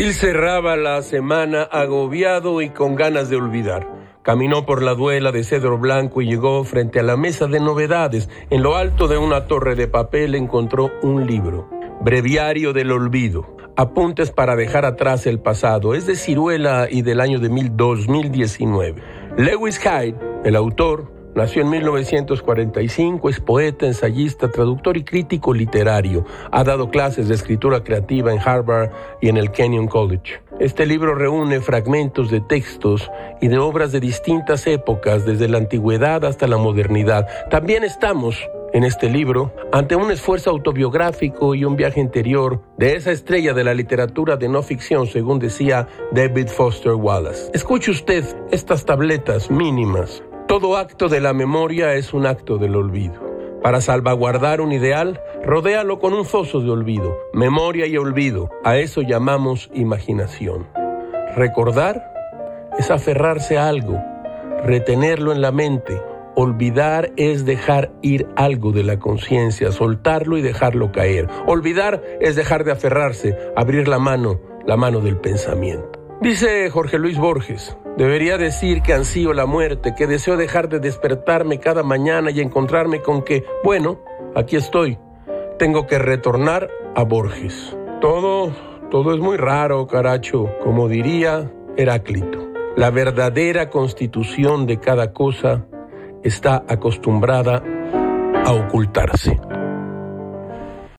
Bill cerraba la semana agobiado y con ganas de olvidar. Caminó por la duela de cedro blanco y llegó frente a la mesa de novedades. En lo alto de una torre de papel encontró un libro, Breviario del Olvido, apuntes para dejar atrás el pasado. Es de Ciruela y del año de 2019. Lewis Hyde, el autor, Nació en 1945, es poeta, ensayista, traductor y crítico literario. Ha dado clases de escritura creativa en Harvard y en el Kenyon College. Este libro reúne fragmentos de textos y de obras de distintas épocas, desde la antigüedad hasta la modernidad. También estamos en este libro ante un esfuerzo autobiográfico y un viaje interior de esa estrella de la literatura de no ficción, según decía David Foster Wallace. Escuche usted estas tabletas mínimas todo acto de la memoria es un acto del olvido. Para salvaguardar un ideal, rodéalo con un foso de olvido, memoria y olvido. A eso llamamos imaginación. Recordar es aferrarse a algo, retenerlo en la mente. Olvidar es dejar ir algo de la conciencia, soltarlo y dejarlo caer. Olvidar es dejar de aferrarse, abrir la mano, la mano del pensamiento. Dice Jorge Luis Borges, debería decir que ansío la muerte, que deseo dejar de despertarme cada mañana y encontrarme con que, bueno, aquí estoy, tengo que retornar a Borges. Todo, todo es muy raro, caracho, como diría Heráclito. La verdadera constitución de cada cosa está acostumbrada a ocultarse.